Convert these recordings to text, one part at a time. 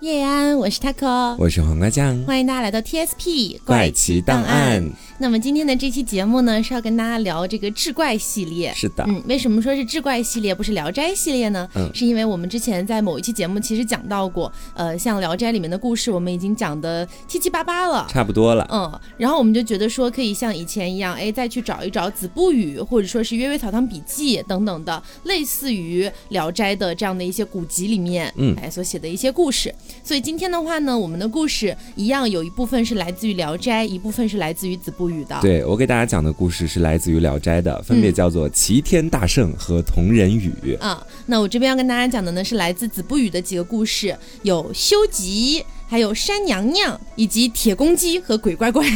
叶安，我是 taco，我是黄瓜酱，欢迎大家来到 TSP 怪奇档案。那么今天的这期节目呢，是要跟大家聊这个志怪系列。是的，嗯，为什么说是志怪系列，不是聊斋系列呢？嗯，是因为我们之前在某一期节目其实讲到过，呃，像聊斋里面的故事，我们已经讲的七七八八了，差不多了。嗯，然后我们就觉得说，可以像以前一样，哎，再去找一找《子不语》或者说是《阅微草堂笔记》等等的，类似于聊斋的这样的一些古籍里面，嗯，哎，所写的一些故事。所以今天的话呢，我们的故事一样有一部分是来自于聊斋，一部分是来自于子不语的。对我给。大家讲的故事是来自于《聊斋》的，分别叫做《齐天大圣》和《同人语》啊。那我这边要跟大家讲的呢，是来自子不语的几个故事，有修集。还有山娘娘，以及铁公鸡和鬼怪怪，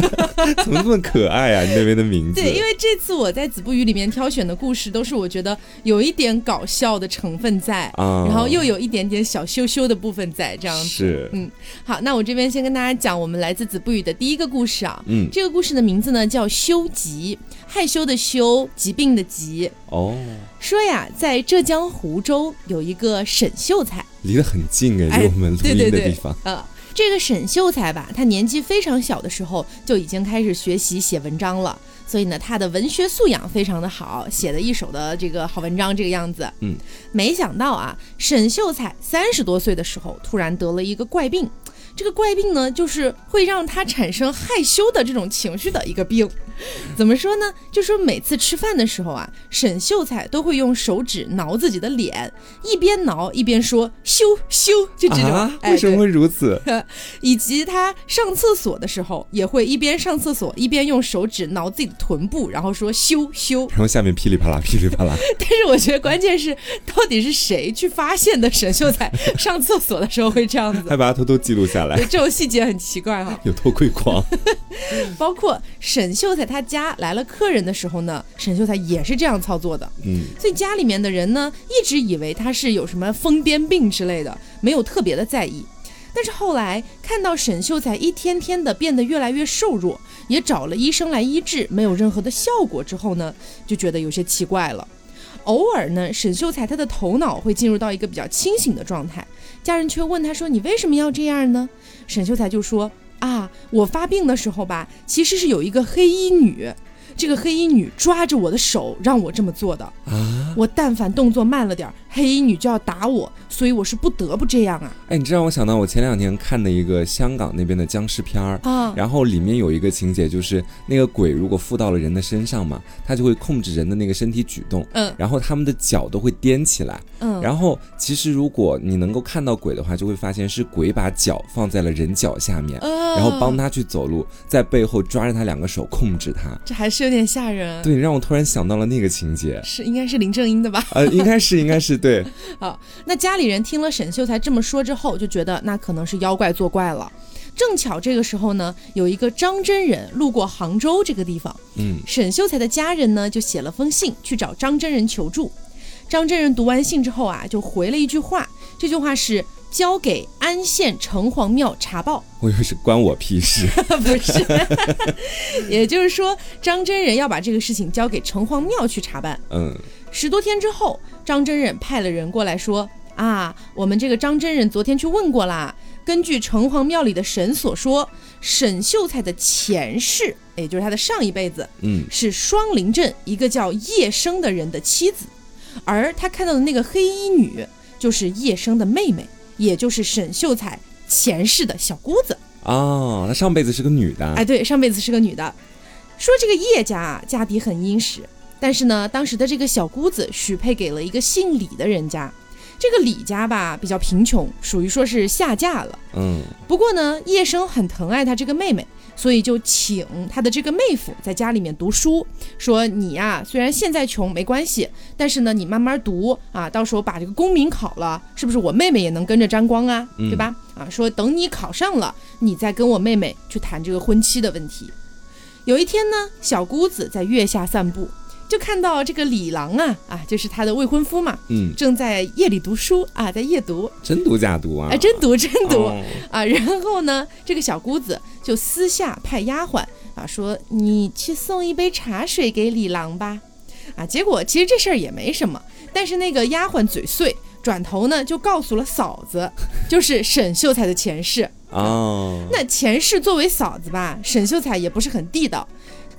怎么这么可爱啊？你那边的名字？对，因为这次我在子不语里面挑选的故事，都是我觉得有一点搞笑的成分在，啊，然后又有一点点小羞羞的部分在，这样子。是，嗯，好，那我这边先跟大家讲我们来自子不语的第一个故事啊，嗯，这个故事的名字呢叫羞疾，害羞的羞，疾病的疾。哦，说呀，在浙江湖州有一个沈秀才。离得很近哎，离我们录音的地方。呃，这个沈秀才吧，他年纪非常小的时候就已经开始学习写文章了，所以呢，他的文学素养非常的好，写的一手的这个好文章，这个样子。嗯，没想到啊，沈秀才三十多岁的时候，突然得了一个怪病。这个怪病呢，就是会让他产生害羞的这种情绪的一个病。怎么说呢？就说每次吃饭的时候啊，沈秀才都会用手指挠自己的脸，一边挠一边说“羞羞”，就这种。为什么会如此？以及他上厕所的时候，也会一边上厕所一边用手指挠自己的臀部，然后说“羞羞”。然后下面噼里啪啦，噼里啪啦。但是我觉得关键是，到底是谁去发现的沈秀才上厕所的时候会这样子？还把他偷偷记录下来。这种细节很奇怪哈。有偷窥狂。包括沈秀才。他家来了客人的时候呢，沈秀才也是这样操作的。嗯，所以家里面的人呢，一直以为他是有什么疯癫病之类的，没有特别的在意。但是后来看到沈秀才一天天的变得越来越瘦弱，也找了医生来医治，没有任何的效果之后呢，就觉得有些奇怪了。偶尔呢，沈秀才他的头脑会进入到一个比较清醒的状态，家人却问他说：“你为什么要这样呢？”沈秀才就说。啊，我发病的时候吧，其实是有一个黑衣女。这个黑衣女抓着我的手，让我这么做的啊！我但凡动作慢了点，黑衣女就要打我，所以我是不得不这样啊！哎，你这让我想到我前两天看的一个香港那边的僵尸片儿啊，然后里面有一个情节，就是那个鬼如果附到了人的身上嘛，他就会控制人的那个身体举动，嗯，然后他们的脚都会颠起来，嗯，然后其实如果你能够看到鬼的话，就会发现是鬼把脚放在了人脚下面，然后帮他去走路，在背后抓着他两个手控制他，这还是。是有点吓人，对，让我突然想到了那个情节，是应该是林正英的吧？呃，应该是，应该是 对。好，那家里人听了沈秀才这么说之后，就觉得那可能是妖怪作怪了。正巧这个时候呢，有一个张真人路过杭州这个地方，嗯，沈秀才的家人呢就写了封信去找张真人求助。张真人读完信之后啊，就回了一句话，这句话是。交给安县城隍庙查报，我以为是关我屁事，不是，也就是说张真人要把这个事情交给城隍庙去查办。嗯，十多天之后，张真人派了人过来说啊，我们这个张真人昨天去问过啦，根据城隍庙里的神所说，沈秀才的前世，也就是他的上一辈子，嗯，是双林镇一个叫叶生的人的妻子，而他看到的那个黑衣女就是叶生的妹妹。也就是沈秀才前世的小姑子哦，她上辈子是个女的。哎，对，上辈子是个女的。说这个叶家啊，家底很殷实，但是呢，当时的这个小姑子许配给了一个姓李的人家。这个李家吧比较贫穷，属于说是下嫁了。嗯，不过呢，叶生很疼爱他这个妹妹。所以就请他的这个妹夫在家里面读书，说你呀，虽然现在穷没关系，但是呢，你慢慢读啊，到时候把这个功名考了，是不是我妹妹也能跟着沾光啊？对吧？啊，说等你考上了，你再跟我妹妹去谈这个婚期的问题。有一天呢，小姑子在月下散步。就看到这个李郎啊啊，就是他的未婚夫嘛，嗯，正在夜里读书啊，在夜读，真读假读啊？哎，真读真读啊！然后呢，这个小姑子就私下派丫鬟啊，说你去送一杯茶水给李郎吧，啊，结果其实这事儿也没什么，但是那个丫鬟嘴碎，转头呢就告诉了嫂子，就是沈秀才的前世。哦，那前世作为嫂子吧，沈秀才也不是很地道。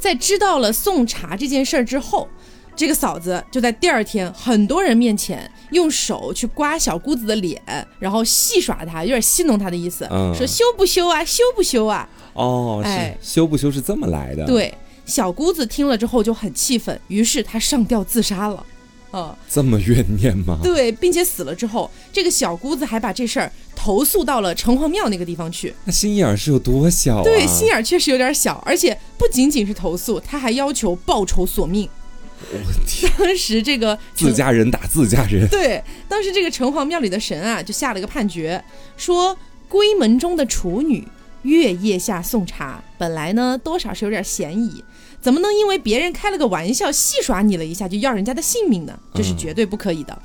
在知道了送茶这件事儿之后，这个嫂子就在第二天很多人面前用手去刮小姑子的脸，然后戏耍她，有点戏弄她的意思，说羞不羞啊，羞不羞啊？哦，哎，羞不羞是这么来的？对，小姑子听了之后就很气愤，于是她上吊自杀了。哦，这么怨念吗？对，并且死了之后，这个小姑子还把这事儿投诉到了城隍庙那个地方去。那心眼儿是有多小啊？对，心眼儿确实有点小，而且不仅仅是投诉，他还要求报仇索命。我天！当时这个自家人打自家人。对，当时这个城隍庙里的神啊，就下了个判决，说闺门中的处女月夜下送茶，本来呢多少是有点嫌疑。怎么能因为别人开了个玩笑戏耍你了一下就要人家的性命呢？这是绝对不可以的。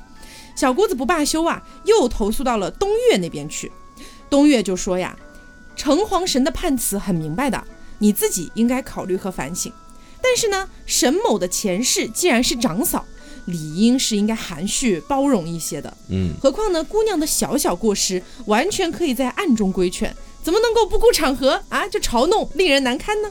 小姑子不罢休啊，又投诉到了东岳那边去。东岳就说呀：“城隍神的判词很明白的，你自己应该考虑和反省。但是呢，沈某的前世既然是长嫂，理应是应该含蓄包容一些的。嗯，何况呢，姑娘的小小过失，完全可以在暗中规劝，怎么能够不顾场合啊就嘲弄，令人难堪呢？”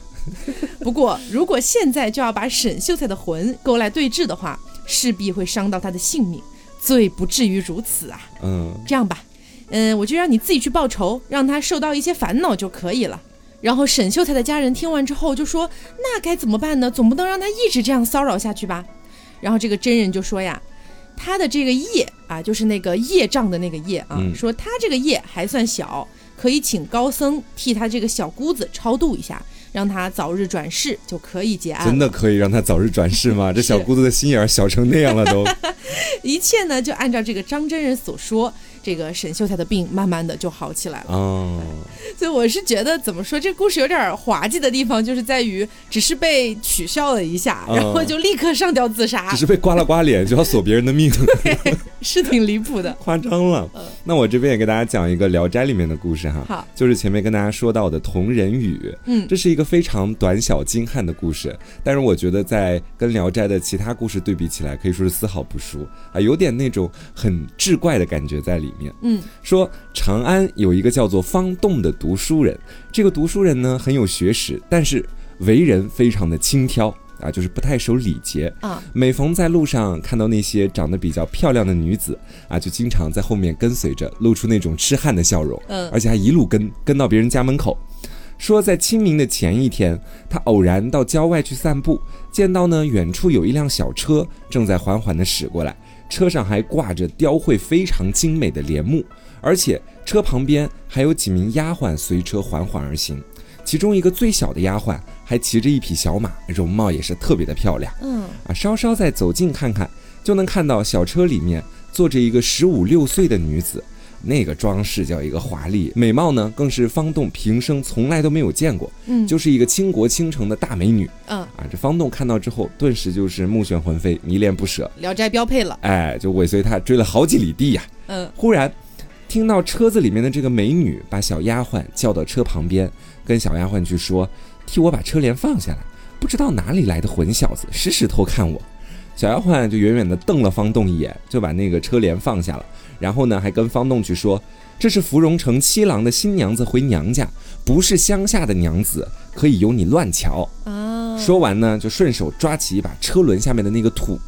不过，如果现在就要把沈秀才的魂勾来对峙的话，势必会伤到他的性命，罪不至于如此啊。嗯，这样吧，嗯，我就让你自己去报仇，让他受到一些烦恼就可以了。然后沈秀才的家人听完之后就说：“那该怎么办呢？总不能让他一直这样骚扰下去吧？”然后这个真人就说呀：“他的这个业啊，就是那个业障的那个业啊，说他这个业还算小，可以请高僧替他这个小姑子超度一下。”让他早日转世就可以结案，真的可以让他早日转世吗？这小姑子的心眼儿小成那样了都，一切呢就按照这个张真人所说。这个沈秀才的病慢慢的就好起来了。哦，所以我是觉得怎么说，这故事有点滑稽的地方，就是在于只是被取笑了一下，然后就立刻上吊自杀，只是被刮了刮脸就要索别人的命，对，是挺离谱的，夸张了。那我这边也给大家讲一个《聊斋》里面的故事哈，好，就是前面跟大家说到的同人语，嗯，这是一个非常短小精悍的故事，但是我觉得在跟《聊斋》的其他故事对比起来，可以说是丝毫不输啊，有点那种很志怪的感觉在里。嗯，说长安有一个叫做方栋的读书人，这个读书人呢很有学识，但是为人非常的轻佻啊，就是不太守礼节啊。每逢在路上看到那些长得比较漂亮的女子啊，就经常在后面跟随着，露出那种痴汉的笑容，嗯，而且还一路跟跟到别人家门口。说在清明的前一天，他偶然到郊外去散步，见到呢远处有一辆小车正在缓缓地驶过来。车上还挂着雕绘非常精美的帘幕，而且车旁边还有几名丫鬟随车缓缓而行，其中一个最小的丫鬟还骑着一匹小马，容貌也是特别的漂亮。嗯，啊，稍稍再走近看看，就能看到小车里面坐着一个十五六岁的女子。那个装饰叫一个华丽，美貌呢更是方栋平生从来都没有见过，嗯，就是一个倾国倾城的大美女，嗯。啊，这方栋看到之后，顿时就是目眩魂飞，迷恋不舍，聊斋标配了，哎，就尾随他追了好几里地呀，嗯，忽然听到车子里面的这个美女把小丫鬟叫到车旁边，跟小丫鬟去说，替我把车帘放下来，不知道哪里来的混小子，时时偷看我，小丫鬟就远远的瞪了方栋一眼，就把那个车帘放下了。然后呢，还跟方栋去说，这是芙蓉城七郎的新娘子回娘家，不是乡下的娘子，可以由你乱瞧。啊！说完呢，就顺手抓起一把车轮下面的那个土，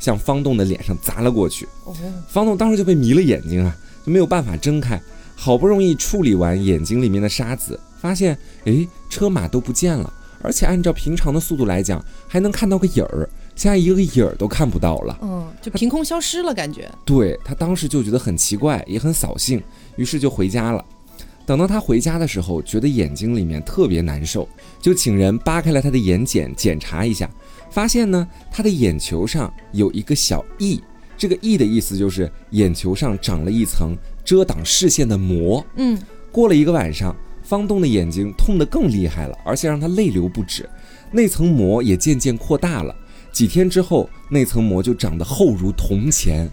向方栋的脸上砸了过去。哦，方栋当时就被迷了眼睛啊，就没有办法睁开。好不容易处理完眼睛里面的沙子，发现，哎，车马都不见了，而且按照平常的速度来讲，还能看到个影儿。现在一个影儿都看不到了，嗯，就凭空消失了，感觉。对他当时就觉得很奇怪，也很扫兴，于是就回家了。等到他回家的时候，觉得眼睛里面特别难受，就请人扒开了他的眼睑检查一下，发现呢，他的眼球上有一个小翳，这个翳的意思就是眼球上长了一层遮挡视线的膜。嗯，过了一个晚上，方栋的眼睛痛得更厉害了，而且让他泪流不止，那层膜也渐渐扩大了。几天之后，那层膜就长得厚如铜钱，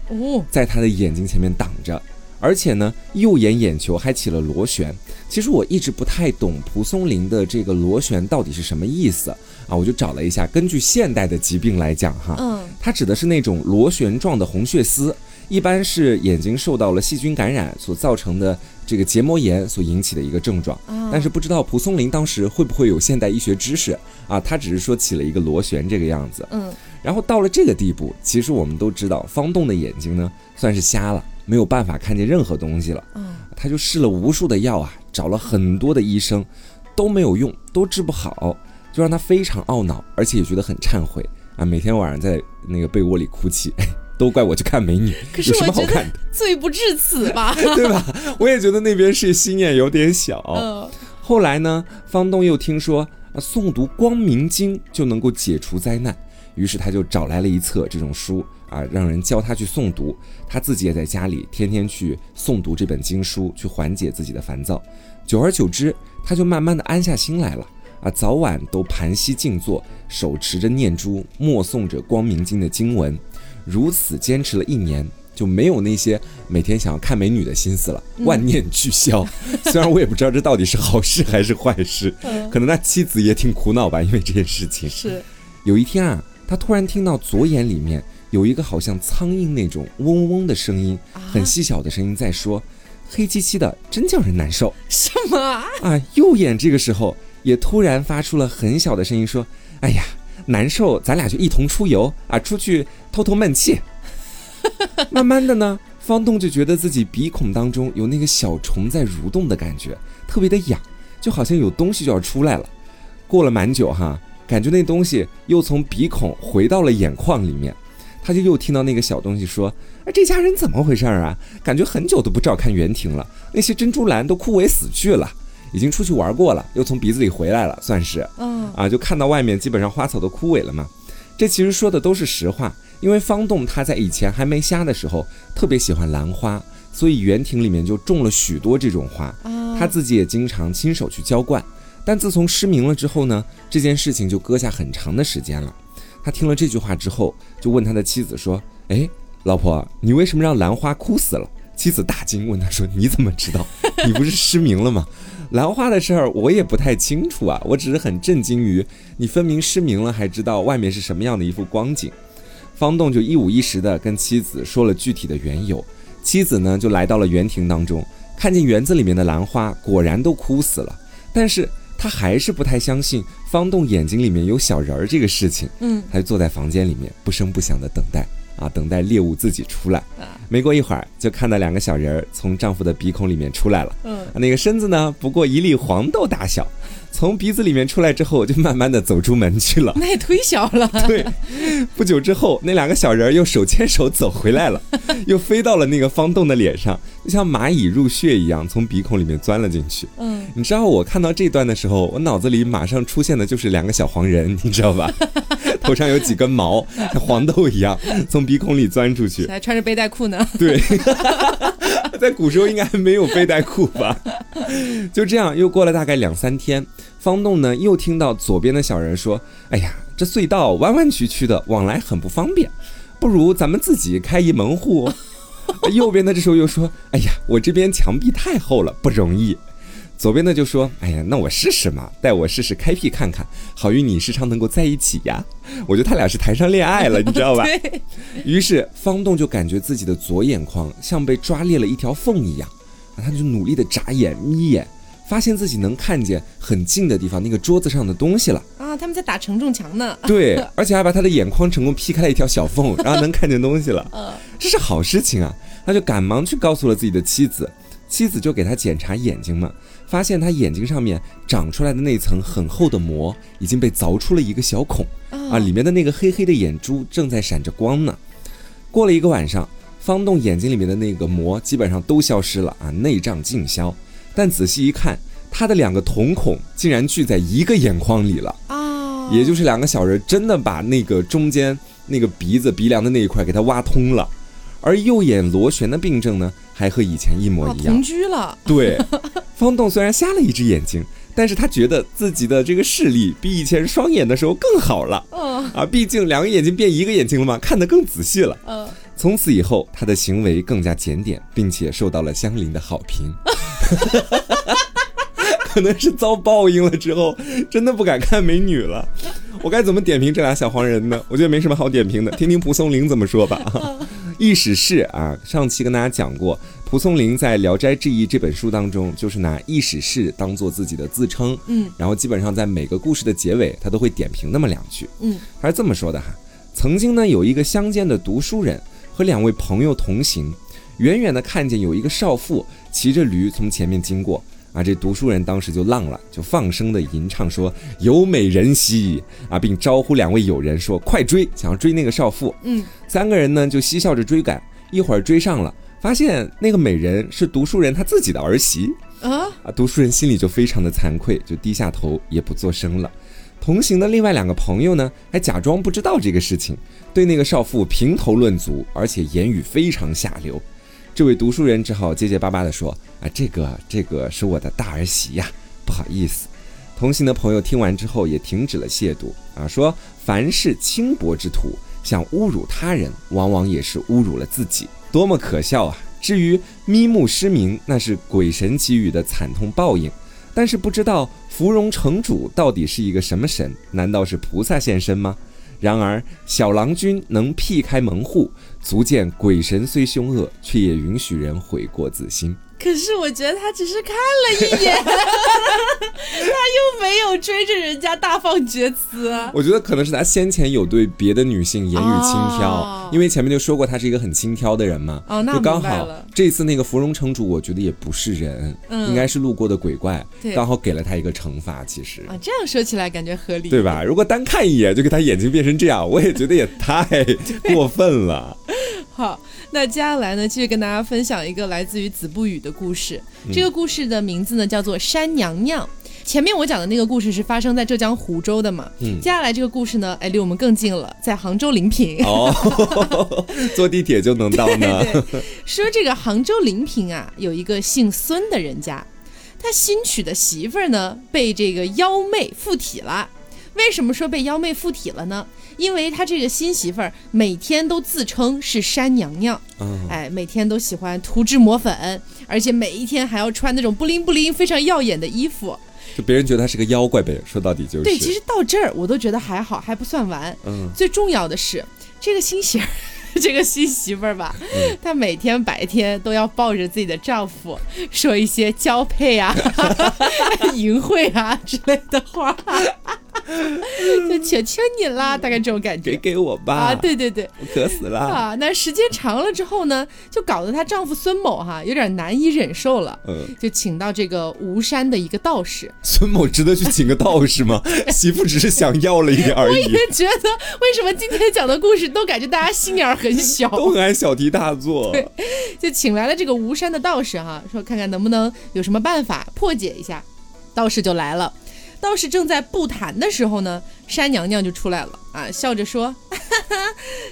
在他的眼睛前面挡着，而且呢，右眼眼球还起了螺旋。其实我一直不太懂蒲松龄的这个螺旋到底是什么意思啊，我就找了一下，根据现代的疾病来讲哈，嗯，它指的是那种螺旋状的红血丝，一般是眼睛受到了细菌感染所造成的这个结膜炎所引起的一个症状。但是不知道蒲松龄当时会不会有现代医学知识啊？他只是说起了一个螺旋这个样子。嗯，然后到了这个地步，其实我们都知道方栋的眼睛呢算是瞎了，没有办法看见任何东西了。嗯，他就试了无数的药啊，找了很多的医生，都没有用，都治不好，就让他非常懊恼，而且也觉得很忏悔啊，每天晚上在那个被窝里哭泣。都怪我去看美女，有什么好看的？罪不至此吧，对吧？我也觉得那边是心眼有点小。嗯，后来呢，方栋又听说诵读《光明经》就能够解除灾难，于是他就找来了一册这种书啊，让人教他去诵读。他自己也在家里天天去诵读这本经书，去缓解自己的烦躁。久而久之，他就慢慢的安下心来了啊，早晚都盘膝静坐，手持着念珠，默诵着《光明经》的经文。如此坚持了一年，就没有那些每天想要看美女的心思了，万念俱消。虽然我也不知道这到底是好事还是坏事，可能他妻子也挺苦恼吧，因为这件事情。是，有一天啊，他突然听到左眼里面有一个好像苍蝇那种嗡嗡嗡的声音，很细小的声音在说：“黑漆漆的，真叫人难受。”什么啊？啊！右眼这个时候也突然发出了很小的声音说：“哎呀。”难受，咱俩就一同出游啊，出去透透闷气。慢慢的呢，方栋就觉得自己鼻孔当中有那个小虫在蠕动的感觉，特别的痒，就好像有东西就要出来了。过了蛮久哈，感觉那东西又从鼻孔回到了眼眶里面，他就又听到那个小东西说：“哎，这家人怎么回事啊？感觉很久都不照看园庭了，那些珍珠兰都枯萎死去了。”已经出去玩过了，又从鼻子里回来了，算是，嗯啊，就看到外面基本上花草都枯萎了嘛。这其实说的都是实话，因为方栋他在以前还没瞎的时候特别喜欢兰花，所以园庭里面就种了许多这种花，他自己也经常亲手去浇灌。但自从失明了之后呢，这件事情就搁下很长的时间了。他听了这句话之后，就问他的妻子说：“哎，老婆，你为什么让兰花枯死了？”妻子大惊，问他说：“你怎么知道？你不是失明了吗？”兰花的事儿我也不太清楚啊，我只是很震惊于你分明失明了，还知道外面是什么样的一幅光景。方栋就一五一十的跟妻子说了具体的缘由，妻子呢就来到了园庭当中，看见园子里面的兰花果然都枯死了，但是他还是不太相信方栋眼睛里面有小人儿这个事情，嗯，他就坐在房间里面不声不响的等待。啊，等待猎物自己出来。没过一会儿，就看到两个小人儿从丈夫的鼻孔里面出来了。嗯，那个身子呢，不过一粒黄豆大小。从鼻子里面出来之后，就慢慢的走出门去了。那也忒小了。对，不久之后，那两个小人又手牵手走回来了，又飞到了那个方栋的脸上，就像蚂蚁入穴一样，从鼻孔里面钻了进去。嗯，你知道我看到这段的时候，我脑子里马上出现的就是两个小黄人，你知道吧？头上有几根毛，像黄豆一样，从鼻孔里钻出去，还穿着背带裤呢。对，在古时候应该还没有背带裤吧？就这样，又过了大概两三天。方栋呢，又听到左边的小人说：“哎呀，这隧道弯弯曲曲的，往来很不方便，不如咱们自己开一门户。”右边的这时候又说：“哎呀，我这边墙壁太厚了，不容易。”左边的就说：“哎呀，那我试试嘛，带我试试开辟看看，好与你时常能够在一起呀。”我觉得他俩是谈上恋爱了，你知道吧？于是方栋就感觉自己的左眼眶像被抓裂了一条缝一样，啊，他就努力的眨眼眯眼。发现自己能看见很近的地方那个桌子上的东西了啊！他们在打承重墙呢。对，而且还把他的眼眶成功劈开了一条小缝，然后能看见东西了。嗯，这是好事情啊！他就赶忙去告诉了自己的妻子，妻子就给他检查眼睛嘛，发现他眼睛上面长出来的那层很厚的膜已经被凿出了一个小孔啊，里面的那个黑黑的眼珠正在闪着光呢。过了一个晚上，方栋眼睛里面的那个膜基本上都消失了啊，内障尽消。但仔细一看，他的两个瞳孔竟然聚在一个眼眶里了啊！也就是两个小人真的把那个中间那个鼻子鼻梁的那一块给他挖通了，而右眼螺旋的病症呢，还和以前一模一样，同居了。对，方栋虽然瞎了一只眼睛，但是他觉得自己的这个视力比以前双眼的时候更好了。嗯啊，毕竟两个眼睛变一个眼睛了嘛，看得更仔细了。嗯，从此以后，他的行为更加检点，并且受到了乡邻的好评。可能是遭报应了之后，真的不敢看美女了。我该怎么点评这俩小黄人呢？我觉得没什么好点评的，听听蒲松龄怎么说吧。意史是啊，上期跟大家讲过，蒲松龄在《聊斋志异》这本书当中，就是拿意史是当做自己的自称，嗯，然后基本上在每个故事的结尾，他都会点评那么两句，嗯，他是这么说的哈：曾经呢，有一个乡间的读书人和两位朋友同行，远远的看见有一个少妇骑着驴从前面经过。啊，这读书人当时就浪了，就放声的吟唱说：“有美人兮！”啊，并招呼两位友人说：“快追！”想要追那个少妇。嗯，三个人呢就嬉笑着追赶，一会儿追上了，发现那个美人是读书人他自己的儿媳。啊啊！读书人心里就非常的惭愧，就低下头也不作声了。同行的另外两个朋友呢，还假装不知道这个事情，对那个少妇评头论足，而且言语非常下流。这位读书人只好结结巴巴地说：“啊，这个这个是我的大儿媳呀，不好意思。”同行的朋友听完之后也停止了亵渎啊，说：“凡是轻薄之徒，想侮辱他人，往往也是侮辱了自己，多么可笑啊！至于咪目失明，那是鬼神给予的惨痛报应。但是不知道芙蓉城主到底是一个什么神？难道是菩萨现身吗？”然而，小郎君能辟开门户，足见鬼神虽凶恶，却也允许人悔过自新。可是我觉得他只是看了一眼，他又没有追着人家大放厥词。我觉得可能是他先前有对别的女性言语轻佻，因为前面就说过他是一个很轻佻的人嘛。哦，那就刚好这次那个芙蓉城主，我觉得也不是人，应该是路过的鬼怪，刚好给了他一个惩罚。其实啊，这样说起来感觉合理，对吧？如果单看一眼就给他眼睛变成这样，我也觉得也太 过分了。好。那接下来呢，继续跟大家分享一个来自于子不语的故事。这个故事的名字呢叫做《山娘娘》。前面我讲的那个故事是发生在浙江湖州的嘛？嗯。接下来这个故事呢，哎，离我们更近了，在杭州临平。哦，坐地铁就能到呢。说这个杭州临平啊，有一个姓孙的人家，他新娶的媳妇儿呢，被这个妖妹附体了。为什么说被妖妹附体了呢？因为他这个新媳妇儿每天都自称是山娘娘，哎，每天都喜欢涂脂抹粉，而且每一天还要穿那种不灵不灵、非常耀眼的衣服，就别人觉得她是个妖怪呗。说到底就是对，其实到这儿我都觉得还好，还不算完。嗯，最重要的是这个新媳妇儿，这个新媳妇儿吧，她每天白天都要抱着自己的丈夫说一些交配啊、淫秽啊之类的话。就求求你啦，大概这种感觉，给给我吧。啊，对对对，我渴死了啊！那时间长了之后呢，就搞得她丈夫孙某哈有点难以忍受了，嗯，就请到这个吴山的一个道士。孙某值得去请个道士吗？媳妇只是想要了一点而已。我也觉得，为什么今天讲的故事都感觉大家心眼很小，都很爱小题大做？对，就请来了这个吴山的道士哈，说看看能不能有什么办法破解一下。道士就来了。道士正在布坛的时候呢，山娘娘就出来了啊，笑着说：“哈 哈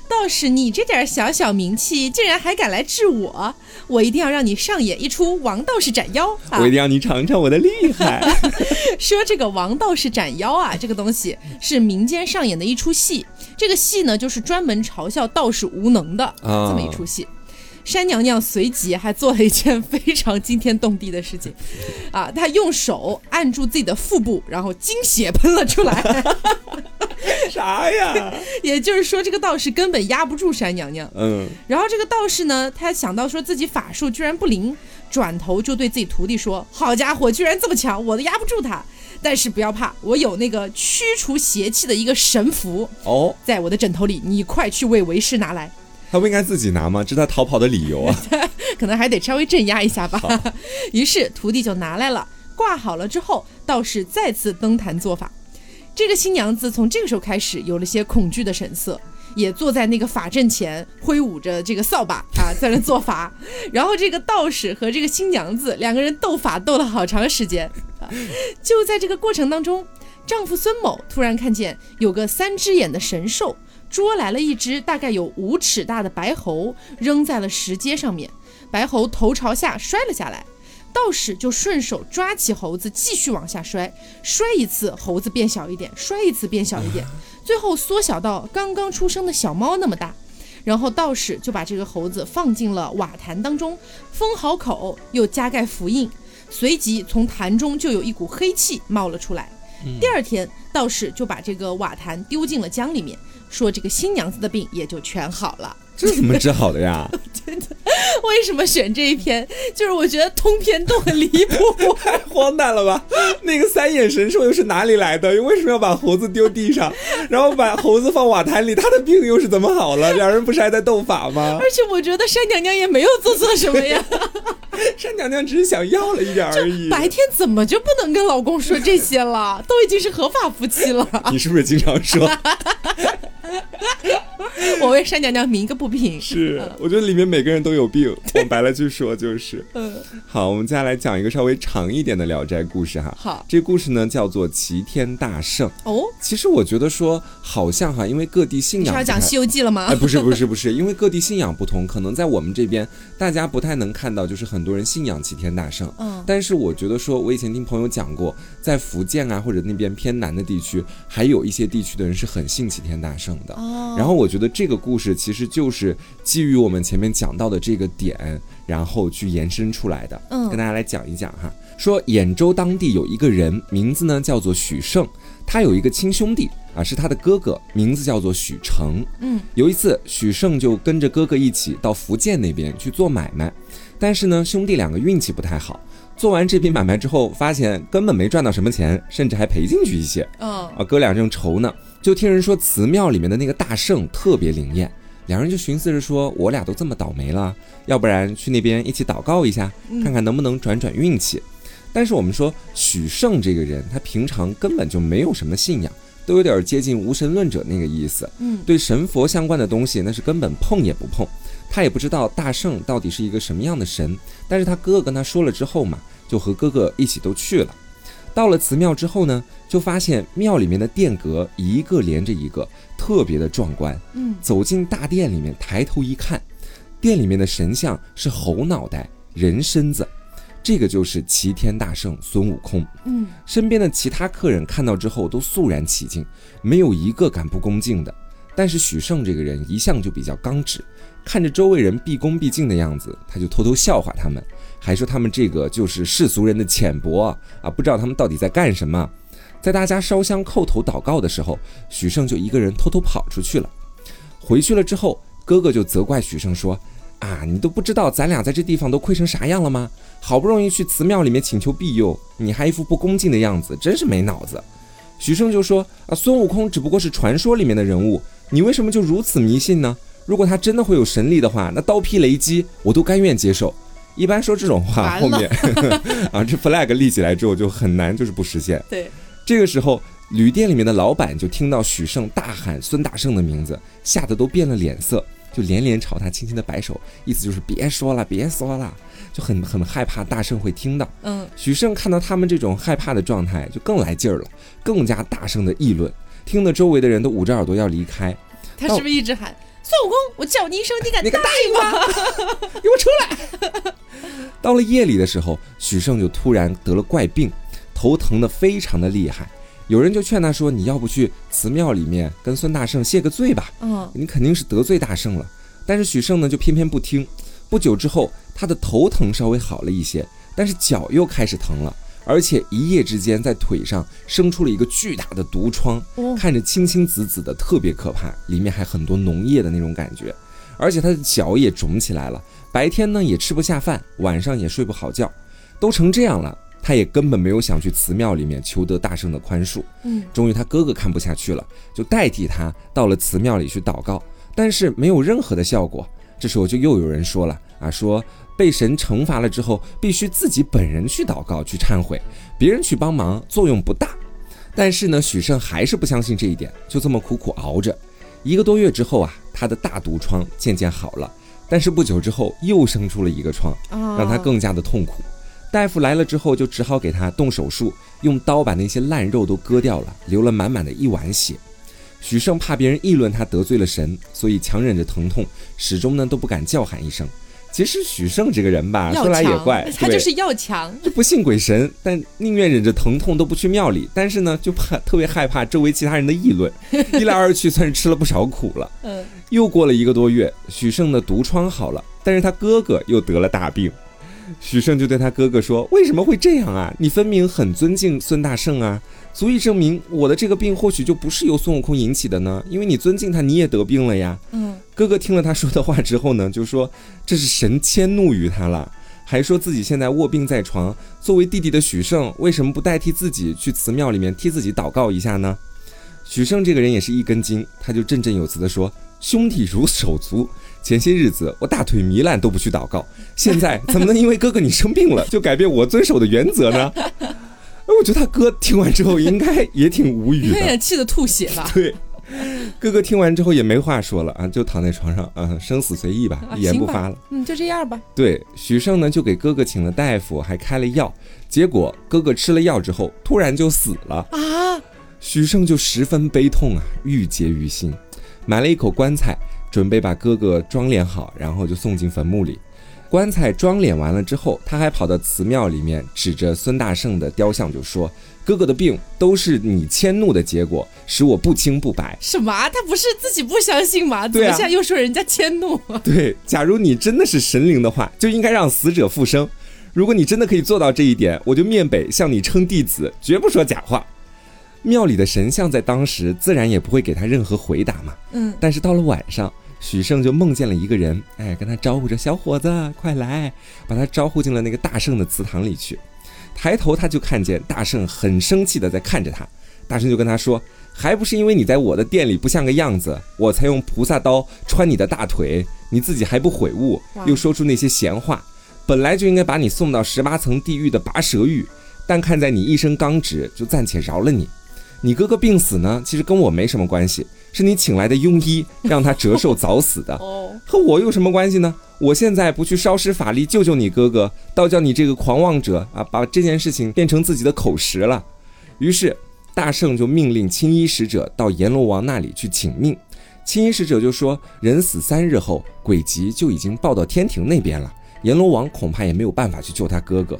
道士，你这点小小名气，竟然还敢来治我？我一定要让你上演一出王道士斩妖！我一定让你尝尝我的厉害。”说这个王道士斩妖啊，这个东西是民间上演的一出戏，这个戏呢，就是专门嘲笑道士无能的这么一出戏。山娘娘随即还做了一件非常惊天动地的事情，啊，她用手按住自己的腹部，然后精血喷了出来。啥呀？也就是说，这个道士根本压不住山娘娘。嗯。然后这个道士呢，他想到说自己法术居然不灵，转头就对自己徒弟说：“好家伙，居然这么强，我都压不住他。但是不要怕，我有那个驱除邪气的一个神符哦，在我的枕头里，你快去为为师拿来。”他不应该自己拿吗？这是他逃跑的理由啊！可能还得稍微镇压一下吧。于是徒弟就拿来了，挂好了之后，道士再次登坛做法。这个新娘子从这个时候开始有了些恐惧的神色，也坐在那个法阵前，挥舞着这个扫把啊，在那做法。然后这个道士和这个新娘子两个人斗法斗了好长时间啊。就在这个过程当中，丈夫孙某突然看见有个三只眼的神兽。捉来了一只大概有五尺大的白猴，扔在了石阶上面。白猴头朝下摔了下来，道士就顺手抓起猴子，继续往下摔。摔一次，猴子变小一点；摔一次，变小一点，最后缩小到刚刚出生的小猫那么大。然后道士就把这个猴子放进了瓦坛当中，封好口，又加盖符印。随即从坛中就有一股黑气冒了出来。第二天，道士就把这个瓦坛丢进了江里面。说这个新娘子的病也就全好了。这怎么治好的呀？真的，为什么选这一篇？就是我觉得通篇都很离谱，太 荒诞了吧？那个三眼神兽又是哪里来的？为什么要把猴子丢地上，然后把猴子放瓦坛里？他的病又是怎么好了？两人不是还在斗法吗？而且我觉得山娘娘也没有做错什么呀，山娘娘只是想要了一点而已。白天怎么就不能跟老公说这些了？都已经是合法夫妻了。你是不是经常说？我为山娘娘鸣个不平。是，我觉得里面每个人都有病。往白了去说就是。嗯。好，我们接下来讲一个稍微长一点的《聊斋》故事哈。好。这故事呢叫做齐天大圣。哦。其实我觉得说好像哈，因为各地信仰。是要讲《西游记》了吗？哎，不是不是不是，因为各地信仰不同，可能在我们这边大家不太能看到，就是很多人信仰齐天大圣。嗯。但是我觉得说，我以前听朋友讲过，在福建啊或者那边偏南的地区，还有一些地区的人是很信齐天大圣的。哦。然后我觉得这个故事其实就是基于我们前面讲到的这个点，然后去延伸出来的。嗯，跟大家来讲一讲哈。说兖州当地有一个人，名字呢叫做许胜，他有一个亲兄弟啊，是他的哥哥，名字叫做许成。嗯，有一次许胜就跟着哥哥一起到福建那边去做买卖，但是呢兄弟两个运气不太好，做完这笔买卖之后，发现根本没赚到什么钱，甚至还赔进去一些。嗯，啊哥俩正愁呢。就听人说祠庙里面的那个大圣特别灵验，两人就寻思着说，我俩都这么倒霉了，要不然去那边一起祷告一下，看看能不能转转运气。但是我们说许胜这个人，他平常根本就没有什么信仰，都有点接近无神论者那个意思。嗯，对神佛相关的东西，那是根本碰也不碰。他也不知道大圣到底是一个什么样的神，但是他哥哥跟他说了之后嘛，就和哥哥一起都去了。到了祠庙之后呢，就发现庙里面的殿阁一个连着一个，特别的壮观。嗯，走进大殿里面，抬头一看，殿里面的神像是猴脑袋、人身子，这个就是齐天大圣孙悟空。嗯，身边的其他客人看到之后都肃然起敬，没有一个敢不恭敬的。但是许胜这个人一向就比较刚直，看着周围人毕恭毕敬的样子，他就偷偷笑话他们。还说他们这个就是世俗人的浅薄啊，不知道他们到底在干什么。在大家烧香叩头祷告的时候，许胜就一个人偷偷跑出去了。回去了之后，哥哥就责怪许胜说：“啊，你都不知道咱俩在这地方都亏成啥样了吗？好不容易去祠庙里面请求庇佑，你还一副不恭敬的样子，真是没脑子。”许胜就说：“啊，孙悟空只不过是传说里面的人物，你为什么就如此迷信呢？如果他真的会有神力的话，那刀劈雷击我都甘愿接受。”一般说这种话，后面 啊，这 flag 立起来之后就很难，就是不实现。对，这个时候旅店里面的老板就听到许盛大喊孙大圣的名字，吓得都变了脸色，就连连朝他轻轻的摆手，意思就是别说了，别说了，就很很害怕大圣会听到。嗯，许胜看到他们这种害怕的状态，就更来劲儿了，更加大声的议论，听得周围的人都捂着耳朵要离开。他是不是一直喊？孙悟空，我叫你一声，你敢你敢答应吗？给我出来！到了夜里的时候，许胜就突然得了怪病，头疼的非常的厉害。有人就劝他说：“你要不去祠庙里面跟孙大圣谢个罪吧？嗯，你肯定是得罪大圣了。”但是许胜呢，就偏偏不听。不久之后，他的头疼稍微好了一些，但是脚又开始疼了。而且一夜之间，在腿上生出了一个巨大的毒疮，看着青青紫紫的，特别可怕，里面还很多脓液的那种感觉。而且他的脚也肿起来了，白天呢也吃不下饭，晚上也睡不好觉，都成这样了，他也根本没有想去祠庙里面求得大圣的宽恕。嗯，终于他哥哥看不下去了，就代替他到了祠庙里去祷告，但是没有任何的效果。这时候就又有人说了啊，说。被神惩罚了之后，必须自己本人去祷告、去忏悔，别人去帮忙作用不大。但是呢，许胜还是不相信这一点，就这么苦苦熬着。一个多月之后啊，他的大毒疮渐渐好了，但是不久之后又生出了一个疮，让他更加的痛苦。大夫来了之后，就只好给他动手术，用刀把那些烂肉都割掉了，流了满满的一碗血。许胜怕别人议论他得罪了神，所以强忍着疼痛，始终呢都不敢叫喊一声。其实许胜这个人吧，说来也怪，他就是要强，就不信鬼神，但宁愿忍着疼痛都不去庙里。但是呢，就怕特别害怕周围其他人的议论，一来二去算是吃了不少苦了。嗯，又过了一个多月，许胜的毒疮好了，但是他哥哥又得了大病。许胜就对他哥哥说：“为什么会这样啊？你分明很尊敬孙大圣啊，足以证明我的这个病或许就不是由孙悟空引起的呢。因为你尊敬他，你也得病了呀。”嗯，哥哥听了他说的话之后呢，就说：“这是神迁怒于他了，还说自己现在卧病在床，作为弟弟的许胜为什么不代替自己去祠庙里面替自己祷告一下呢？”许胜这个人也是一根筋，他就振振有词地说：“兄弟如手足。”前些日子我大腿糜烂都不去祷告，现在怎么能因为哥哥你生病了就改变我遵守的原则呢？哎，我觉得他哥听完之后应该也挺无语的，气得吐血了。对，哥哥听完之后也没话说了啊，就躺在床上啊，生死随意吧，一言不发了。嗯，就这样吧。对，许胜呢就给哥哥请了大夫，还开了药，结果哥哥吃了药之后突然就死了啊！许胜就十分悲痛啊，郁结于心，买了一口棺材。准备把哥哥装殓好，然后就送进坟墓里。棺材装殓完了之后，他还跑到祠庙里面，指着孙大圣的雕像就说：“哥哥的病都是你迁怒的结果，使我不清不白。”什么？他不是自己不相信吗？怎么现在又说人家迁怒？对，假如你真的是神灵的话，就应该让死者复生。如果你真的可以做到这一点，我就面北向你称弟子，绝不说假话。庙里的神像在当时自然也不会给他任何回答嘛。嗯，但是到了晚上，许胜就梦见了一个人，哎，跟他招呼着：“小伙子，快来！”把他招呼进了那个大圣的祠堂里去。抬头他就看见大圣很生气的在看着他。大圣就跟他说：“还不是因为你在我的店里不像个样子，我才用菩萨刀穿你的大腿，你自己还不悔悟，又说出那些闲话。本来就应该把你送到十八层地狱的拔舌狱，但看在你一身刚直，就暂且饶了你。”你哥哥病死呢，其实跟我没什么关系，是你请来的庸医让他折寿早死的，和我有什么关系呢？我现在不去烧尸法力救救你哥哥，倒叫你这个狂妄者啊，把这件事情变成自己的口实了。于是大圣就命令青衣使者到阎罗王那里去请命。青衣使者就说，人死三日后，鬼籍就已经报到天庭那边了，阎罗王恐怕也没有办法去救他哥哥。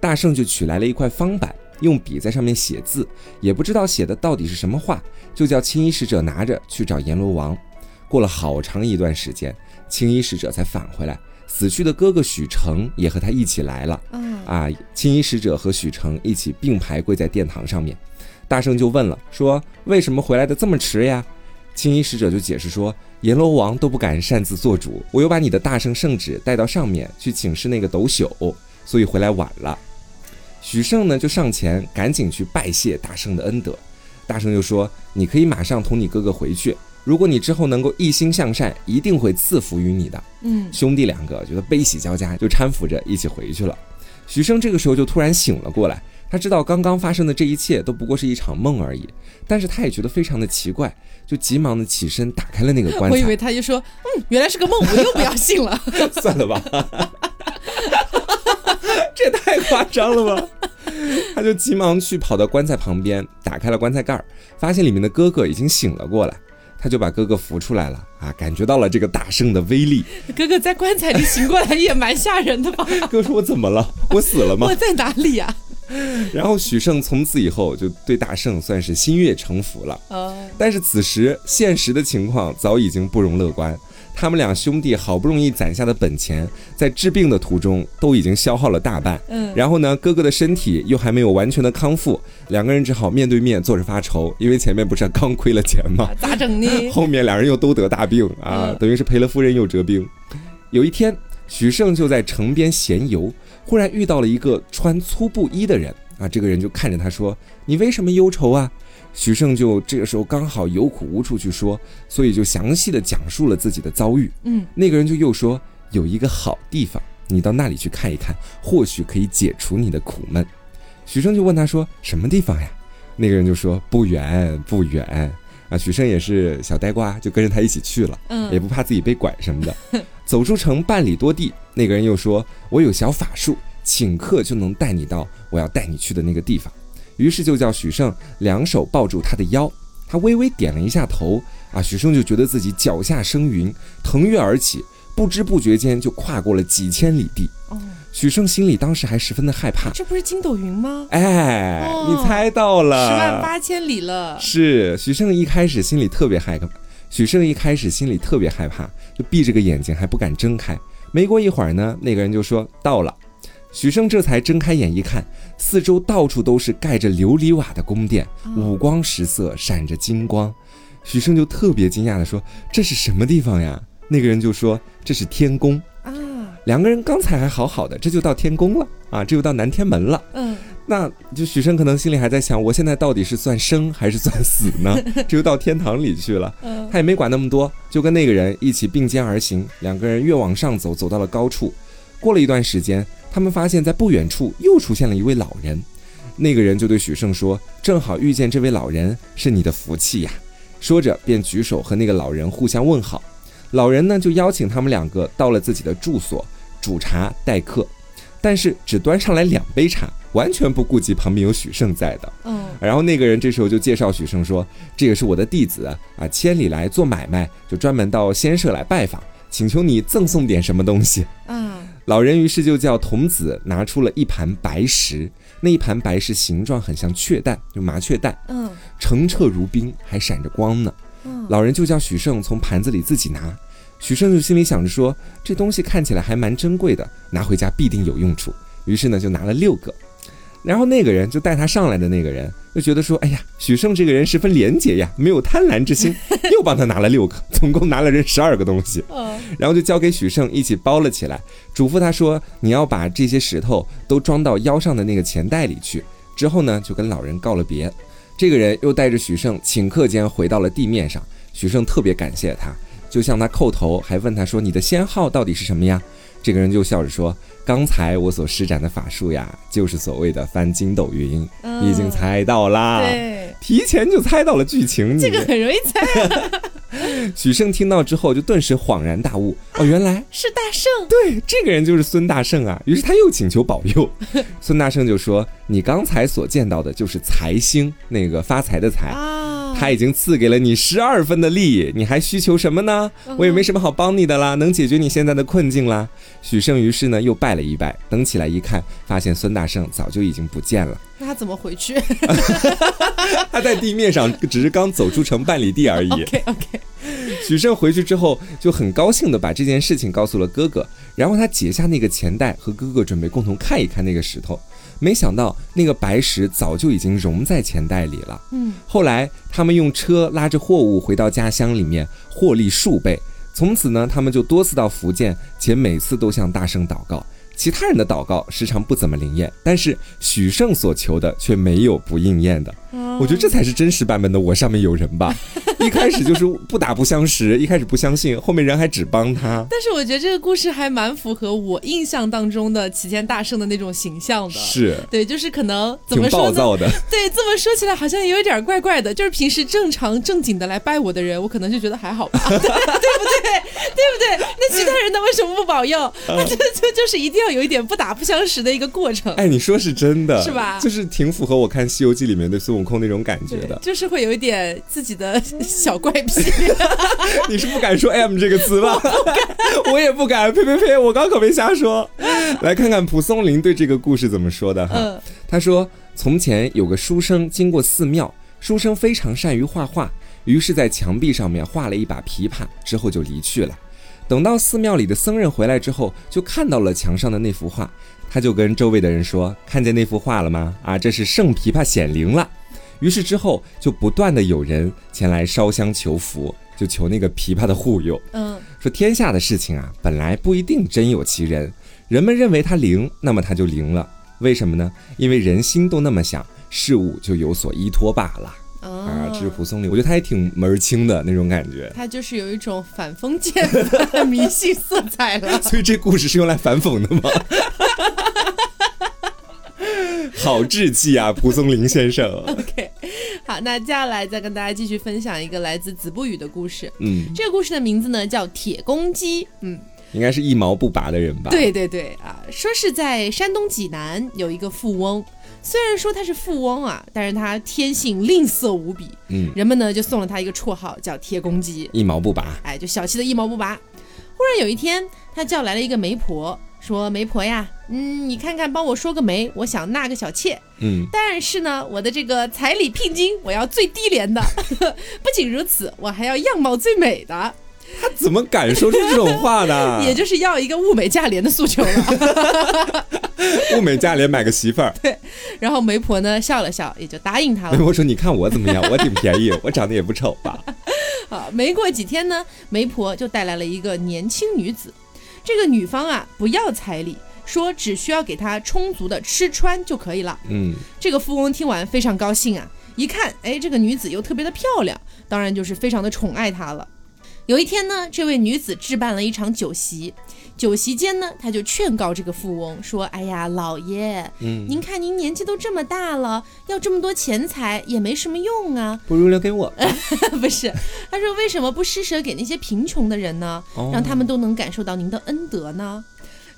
大圣就取来了一块方板。用笔在上面写字，也不知道写的到底是什么话，就叫青衣使者拿着去找阎罗王。过了好长一段时间，青衣使者才返回来，死去的哥哥许成也和他一起来了。啊，青衣使者和许成一起并排跪在殿堂上面。大圣就问了，说为什么回来的这么迟呀？青衣使者就解释说，阎罗王都不敢擅自做主，我又把你的大圣圣旨带到上面去请示那个斗朽，所以回来晚了。许胜呢，就上前赶紧去拜谢大圣的恩德。大圣就说：“你可以马上同你哥哥回去，如果你之后能够一心向善，一定会赐福于你的。”嗯，兄弟两个觉得悲喜交加，就搀扶着一起回去了。许胜这个时候就突然醒了过来，他知道刚刚发生的这一切都不过是一场梦而已，但是他也觉得非常的奇怪，就急忙的起身打开了那个棺材。我以为他就说：“嗯，原来是个梦，我又不要信了。”算了吧。这也太夸张了吧！他就急忙去跑到棺材旁边，打开了棺材盖儿，发现里面的哥哥已经醒了过来。他就把哥哥扶出来了啊，感觉到了这个大圣的威力。哥哥在棺材里醒过来也蛮吓人的吧？哥说：“我怎么了？我死了吗？我在哪里呀？” 然后许盛从此以后就对大圣算是心悦诚服了。但是此时现实的情况早已经不容乐观。他们两兄弟好不容易攒下的本钱，在治病的途中都已经消耗了大半。嗯，然后呢，哥哥的身体又还没有完全的康复，两个人只好面对面坐着发愁，因为前面不是刚亏了钱吗？咋整呢？后面两人又都得大病啊，等于是赔了夫人又折兵。有一天，许胜就在城边闲游，忽然遇到了一个穿粗布衣的人啊，这个人就看着他说：“你为什么忧愁啊？”许胜就这个时候刚好有苦无处去说，所以就详细的讲述了自己的遭遇。嗯，那个人就又说有一个好地方，你到那里去看一看，或许可以解除你的苦闷。许胜就问他说什么地方呀？那个人就说不远不远啊。许胜也是小呆瓜，就跟着他一起去了，嗯，也不怕自己被拐什么的。走出城半里多地，那个人又说我有小法术，请客就能带你到我要带你去的那个地方。于是就叫许胜两手抱住他的腰，他微微点了一下头，啊，许胜就觉得自己脚下生云，腾跃而起，不知不觉间就跨过了几千里地。哦，许胜心里当时还十分的害怕，这不是筋斗云吗？哎，你猜到了，十万八千里了。是许胜一开始心里特别害怕，许胜一开始心里特别害怕，就闭着个眼睛还不敢睁开。没过一会儿呢，那个人就说到了。许盛这才睁开眼一看，四周到处都是盖着琉璃瓦的宫殿，五光十色，闪着金光。许盛就特别惊讶地说：“这是什么地方呀？”那个人就说：“这是天宫啊。”两个人刚才还好好的，这就到天宫了啊，这就到南天门了。嗯，那就许生可能心里还在想：我现在到底是算生还是算死呢？这就到天堂里去了。嗯，他也没管那么多，就跟那个人一起并肩而行。两个人越往上走，走到了高处。过了一段时间，他们发现，在不远处又出现了一位老人。那个人就对许胜说：“正好遇见这位老人，是你的福气呀。”说着，便举手和那个老人互相问好。老人呢，就邀请他们两个到了自己的住所，煮茶待客，但是只端上来两杯茶，完全不顾及旁边有许胜在的。嗯。然后那个人这时候就介绍许胜说：“这个是我的弟子啊，千里来做买卖，就专门到仙社来拜访，请求你赠送点什么东西。”嗯。老人于是就叫童子拿出了一盘白石。那一盘白石形状很像雀蛋，就麻雀蛋，嗯，澄澈如冰，还闪着光呢。老人就叫许胜从盘子里自己拿，许胜就心里想着说，这东西看起来还蛮珍贵的，拿回家必定有用处。于是呢，就拿了六个。然后那个人就带他上来的那个人就觉得说：“哎呀，许盛这个人十分廉洁呀，没有贪婪之心。”又帮他拿了六个，总共拿了人十二个东西。然后就交给许盛一起包了起来，嘱咐他说：“你要把这些石头都装到腰上的那个钱袋里去。”之后呢，就跟老人告了别。这个人又带着许盛顷刻间回到了地面上。许盛特别感谢他，就向他叩头，还问他说：“你的仙号到底是什么呀？”这个人就笑着说：“刚才我所施展的法术呀，就是所谓的翻筋斗云，你已经猜到啦，对，提前就猜到了剧情，这个很容易猜。许胜听到之后就顿时恍然大悟，哦，原来是大圣，对，这个人就是孙大圣啊。于是他又请求保佑，孙大圣就说：“你刚才所见到的就是财星，那个发财的财。”他已经赐给了你十二分的利益，你还需求什么呢？我也没什么好帮你的啦，能解决你现在的困境啦。许胜于是呢又拜了一拜，等起来一看，发现孙大圣早就已经不见了。那他怎么回去？他在地面上，只是刚走出城半里地而已。OK OK。许胜回去之后就很高兴的把这件事情告诉了哥哥，然后他解下那个钱袋，和哥哥准备共同看一看那个石头。没想到那个白石早就已经融在钱袋里了。嗯，后来他们用车拉着货物回到家乡里面，获利数倍。从此呢，他们就多次到福建，且每次都向大圣祷告。其他人的祷告时常不怎么灵验，但是许胜所求的却没有不应验的。我觉得这才是真实版本的“我上面有人”吧。一开始就是不打不相识，一开始不相信，后面人还只帮他。但是我觉得这个故事还蛮符合我印象当中的齐天大圣的那种形象的。是对，就是可能怎么说暴躁的。对，这么说起来好像有一点怪怪的。就是平时正常正经的来拜我的人，我可能就觉得还好吧，对不对？对不对？那其他人呢？为什么不保佑？这这就是一定要有一点不打不相识的一个过程。哎，你说是真的，是吧？就是挺符合我看《西游记》里面的孙悟空那种感觉的，就是会有一点自己的。小怪癖，你是不敢说 “m” 这个词吧？我也不敢，呸呸呸！我刚可没瞎说。来看看蒲松龄对这个故事怎么说的哈。他说：“从前有个书生经过寺庙，书生非常善于画画，于是在墙壁上面画了一把琵琶，之后就离去了。等到寺庙里的僧人回来之后，就看到了墙上的那幅画，他就跟周围的人说：‘看见那幅画了吗？啊，这是圣琵琶显灵了。’”于是之后就不断的有人前来烧香求福，就求那个琵琶的护佑。嗯，说天下的事情啊，本来不一定真有其人，人们认为它灵，那么它就灵了。为什么呢？因为人心都那么想，事物就有所依托罢了。啊，这是蒲松龄，我觉得他也挺门儿清的那种感觉。他就是有一种反封建的 迷信色彩了。所以这故事是用来反讽的吗？好志气啊，蒲松龄先生。OK，好，那接下来再跟大家继续分享一个来自子不语的故事。嗯，这个故事的名字呢叫铁公鸡。嗯，应该是一毛不拔的人吧？对对对啊，说是在山东济南有一个富翁，虽然说他是富翁啊，但是他天性吝啬无比。嗯，人们呢就送了他一个绰号叫铁公鸡，一毛不拔。哎，就小气的一毛不拔。忽然有一天，他叫来了一个媒婆。说媒婆呀，嗯，你看看帮我说个媒，我想纳个小妾，嗯，但是呢，我的这个彩礼聘金我要最低廉的，不仅如此，我还要样貌最美的。他怎么敢说出这种话呢？也就是要一个物美价廉的诉求了。物美价廉买个媳妇儿。对，然后媒婆呢笑了笑，也就答应他了。媒婆说：“你看我怎么样？我挺便宜，我长得也不丑吧？”好，没过几天呢，媒婆就带来了一个年轻女子。这个女方啊，不要彩礼，说只需要给她充足的吃穿就可以了。嗯，这个富翁听完非常高兴啊，一看，哎，这个女子又特别的漂亮，当然就是非常的宠爱她了。有一天呢，这位女子置办了一场酒席。酒席间呢，她就劝告这个富翁说：“哎呀，老爷，嗯，您看您年纪都这么大了，要这么多钱财也没什么用啊，不如留给我。不是，他说为什么不施舍给那些贫穷的人呢？让他们都能感受到您的恩德呢？”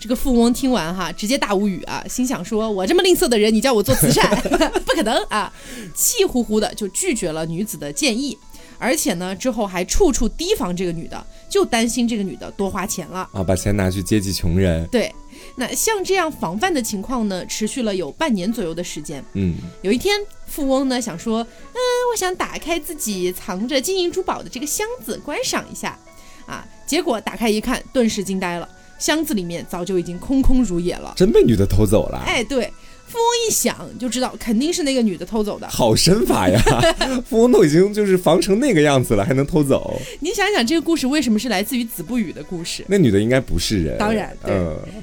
这个富翁听完哈，直接大无语啊，心想说：“我这么吝啬的人，你叫我做慈善，不可能啊！”气呼呼的就拒绝了女子的建议。而且呢，之后还处处提防这个女的，就担心这个女的多花钱了啊，把钱拿去接济穷人。对，那像这样防范的情况呢，持续了有半年左右的时间。嗯，有一天，富翁呢想说，嗯，我想打开自己藏着金银珠宝的这个箱子观赏一下，啊，结果打开一看，顿时惊呆了，箱子里面早就已经空空如也了，真被女的偷走了。哎，对。富翁一想就知道肯定是那个女的偷走的，好身法呀！富翁都已经就是防成那个样子了，还能偷走？你想想这个故事为什么是来自于子不语的故事？那女的应该不是人。当然，对。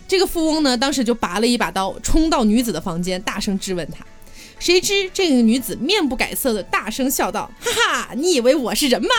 这个富翁呢，当时就拔了一把刀，冲到女子的房间，大声质问她。谁知这个女子面不改色的大声笑道：“哈哈，你以为我是人吗？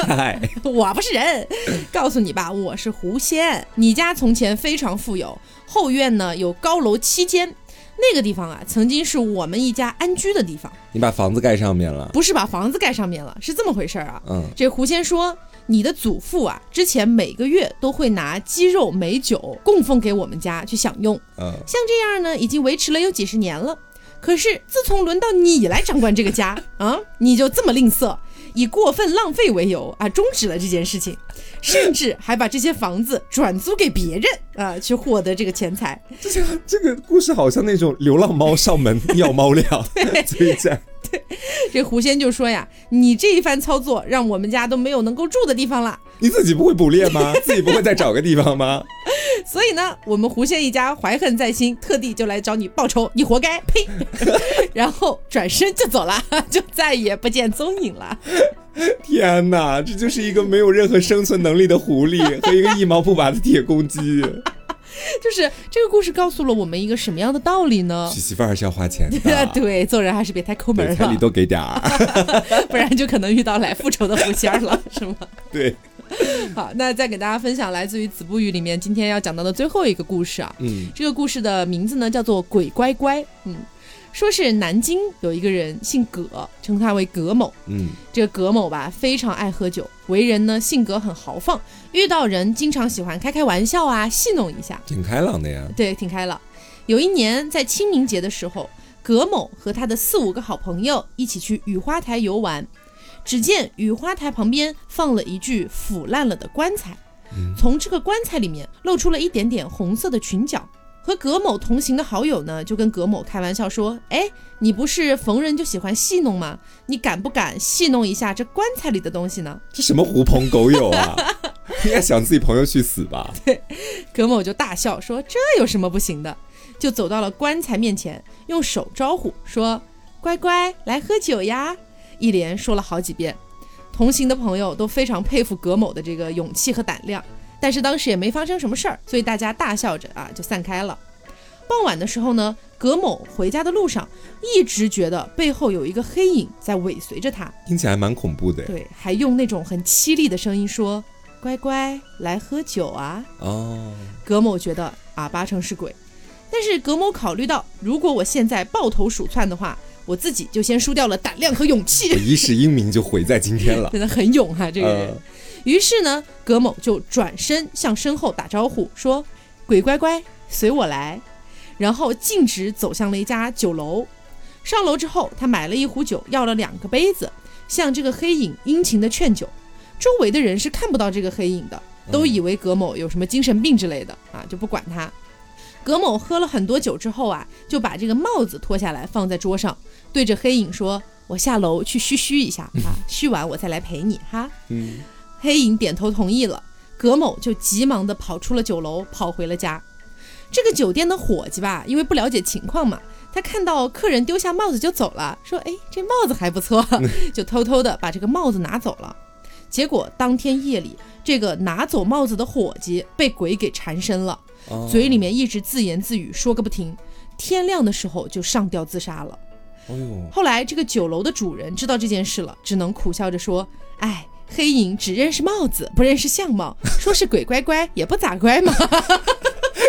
我不是人。告诉你吧，我是狐仙。你家从前非常富有，后院呢有高楼七间。”那个地方啊，曾经是我们一家安居的地方。你把房子盖上面了？不是把房子盖上面了，是这么回事儿啊。嗯，这狐仙说，你的祖父啊，之前每个月都会拿鸡肉美酒供奉给我们家去享用。嗯，像这样呢，已经维持了有几十年了。可是自从轮到你来掌管这个家啊，你就这么吝啬。以过分浪费为由啊，终止了这件事情，甚至还把这些房子转租给别人啊，去获得这个钱财。这这个故事好像那种流浪猫上门要猫粮，对，对，这狐仙就说呀：“你这一番操作，让我们家都没有能够住的地方了。你自己不会捕猎吗？自己不会再找个地方吗？” 所以呢，我们狐仙一家怀恨在心，特地就来找你报仇，你活该！呸！然后转身就走了，就再也不见踪影了。天哪，这就是一个没有任何生存能力的狐狸 和一个一毛不拔的铁公鸡。就是这个故事告诉了我们一个什么样的道理呢？娶媳妇还是要花钱的。对，做人还是别太抠门了，彩礼多给点儿，不然就可能遇到来复仇的狐仙了，是吗？对。好，那再给大家分享来自于《子不语》里面今天要讲到的最后一个故事啊。嗯，这个故事的名字呢叫做《鬼乖乖》。嗯，说是南京有一个人姓葛，称他为葛某。嗯，这个葛某吧非常爱喝酒，为人呢性格很豪放，遇到人经常喜欢开开玩笑啊，戏弄一下，挺开朗的呀。对，挺开朗。有一年在清明节的时候，葛某和他的四五个好朋友一起去雨花台游玩。只见雨花台旁边放了一具腐烂了的棺材，从这个棺材里面露出了一点点红色的裙角。和葛某同行的好友呢，就跟葛某开玩笑说：“哎，你不是逢人就喜欢戏弄吗？你敢不敢戏弄一下这棺材里的东西呢？”这什么狐朋狗友啊！应该想自己朋友去死吧？对，葛某就大笑说：“这有什么不行的？”就走到了棺材面前，用手招呼说：“乖乖，来喝酒呀。”一连说了好几遍，同行的朋友都非常佩服葛某的这个勇气和胆量。但是当时也没发生什么事儿，所以大家大笑着啊就散开了。傍晚的时候呢，葛某回家的路上一直觉得背后有一个黑影在尾随着他，听起来蛮恐怖的。对，还用那种很凄厉的声音说：“乖乖，来喝酒啊！”哦，葛某觉得啊八成是鬼，但是葛某考虑到，如果我现在抱头鼠窜的话。我自己就先输掉了胆量和勇气，一世英名就毁在今天了。真的很勇哈，这个人。于是呢，葛某就转身向身后打招呼，说：“鬼乖乖，随我来。”然后径直走向了一家酒楼。上楼之后，他买了一壶酒，要了两个杯子，向这个黑影殷勤的劝酒。周围的人是看不到这个黑影的，都以为葛某有什么精神病之类的啊，就不管他。葛某喝了很多酒之后啊，就把这个帽子脱下来放在桌上，对着黑影说：“我下楼去嘘嘘一下啊，嘘完我再来陪你哈。”嗯，黑影点头同意了，葛某就急忙的跑出了酒楼，跑回了家。这个酒店的伙计吧，因为不了解情况嘛，他看到客人丢下帽子就走了，说：“哎，这帽子还不错。”就偷偷的把这个帽子拿走了。结果当天夜里，这个拿走帽子的伙计被鬼给缠身了，嘴里面一直自言自语，说个不停。天亮的时候就上吊自杀了。哎呦！后来这个酒楼的主人知道这件事了，只能苦笑着说：“哎，黑影只认识帽子，不认识相貌，说是鬼乖乖也不咋乖嘛。”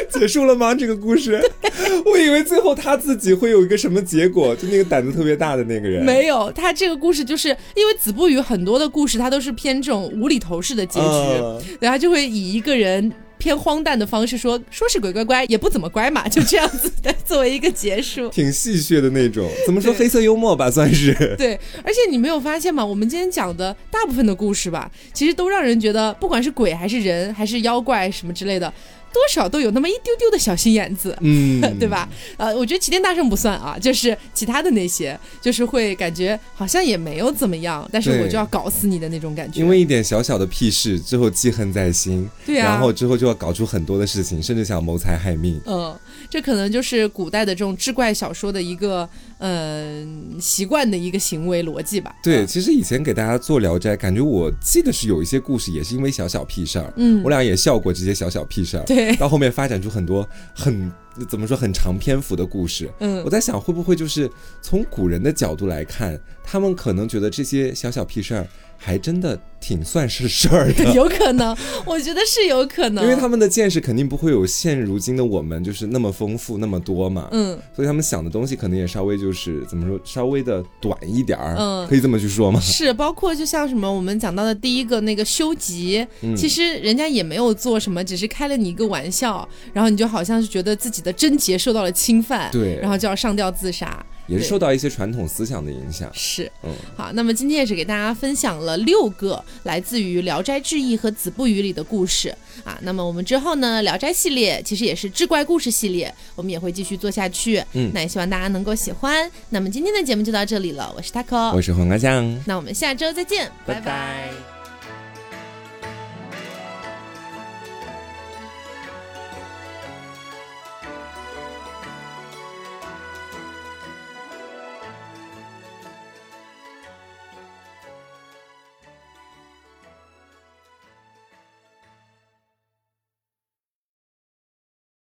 结束了吗？这个故事？我以为最后他自己会有一个什么结果，就那个胆子特别大的那个人。没有，他这个故事就是因为子不语很多的故事，他都是偏这种无厘头式的结局，然后就会以一个人偏荒诞的方式说，说是鬼乖乖也不怎么乖嘛，就这样子的 作为一个结束，挺戏谑的那种。怎么说黑色幽默吧，算是。对，而且你没有发现吗？我们今天讲的大部分的故事吧，其实都让人觉得，不管是鬼还是人还是妖怪什么之类的。多少都有那么一丢丢的小心眼子，嗯，对吧？呃，我觉得齐天大圣不算啊，就是其他的那些，就是会感觉好像也没有怎么样，但是我就要搞死你的那种感觉。因为一点小小的屁事，之后记恨在心，对啊，然后之后就要搞出很多的事情，甚至想谋财害命。嗯，这可能就是古代的这种志怪小说的一个。嗯，习惯的一个行为逻辑吧。对，其实以前给大家做《聊斋》，感觉我记得是有一些故事，也是因为小小屁事儿。嗯，我俩也笑过这些小小屁事儿。对，到后面发展出很多很怎么说很长篇幅的故事。嗯，我在想会不会就是从古人的角度来看，他们可能觉得这些小小屁事儿。还真的挺算是事儿的，有可能，我觉得是有可能，因为他们的见识肯定不会有现如今的我们就是那么丰富那么多嘛，嗯，所以他们想的东西可能也稍微就是怎么说，稍微的短一点儿，嗯，可以这么去说吗？是，包括就像什么我们讲到的第一个那个修集，其实人家也没有做什么，只是开了你一个玩笑，然后你就好像是觉得自己的贞洁受到了侵犯，对，然后就要上吊自杀。也是受到一些传统思想的影响，是，嗯，好，那么今天也是给大家分享了六个来自于《聊斋志异》和《子不语》里的故事啊。那么我们之后呢，《聊斋》系列其实也是志怪故事系列，我们也会继续做下去。嗯，那也希望大家能够喜欢。那么今天的节目就到这里了，我是 taco，我是黄瓜酱，那我们下周再见，拜拜。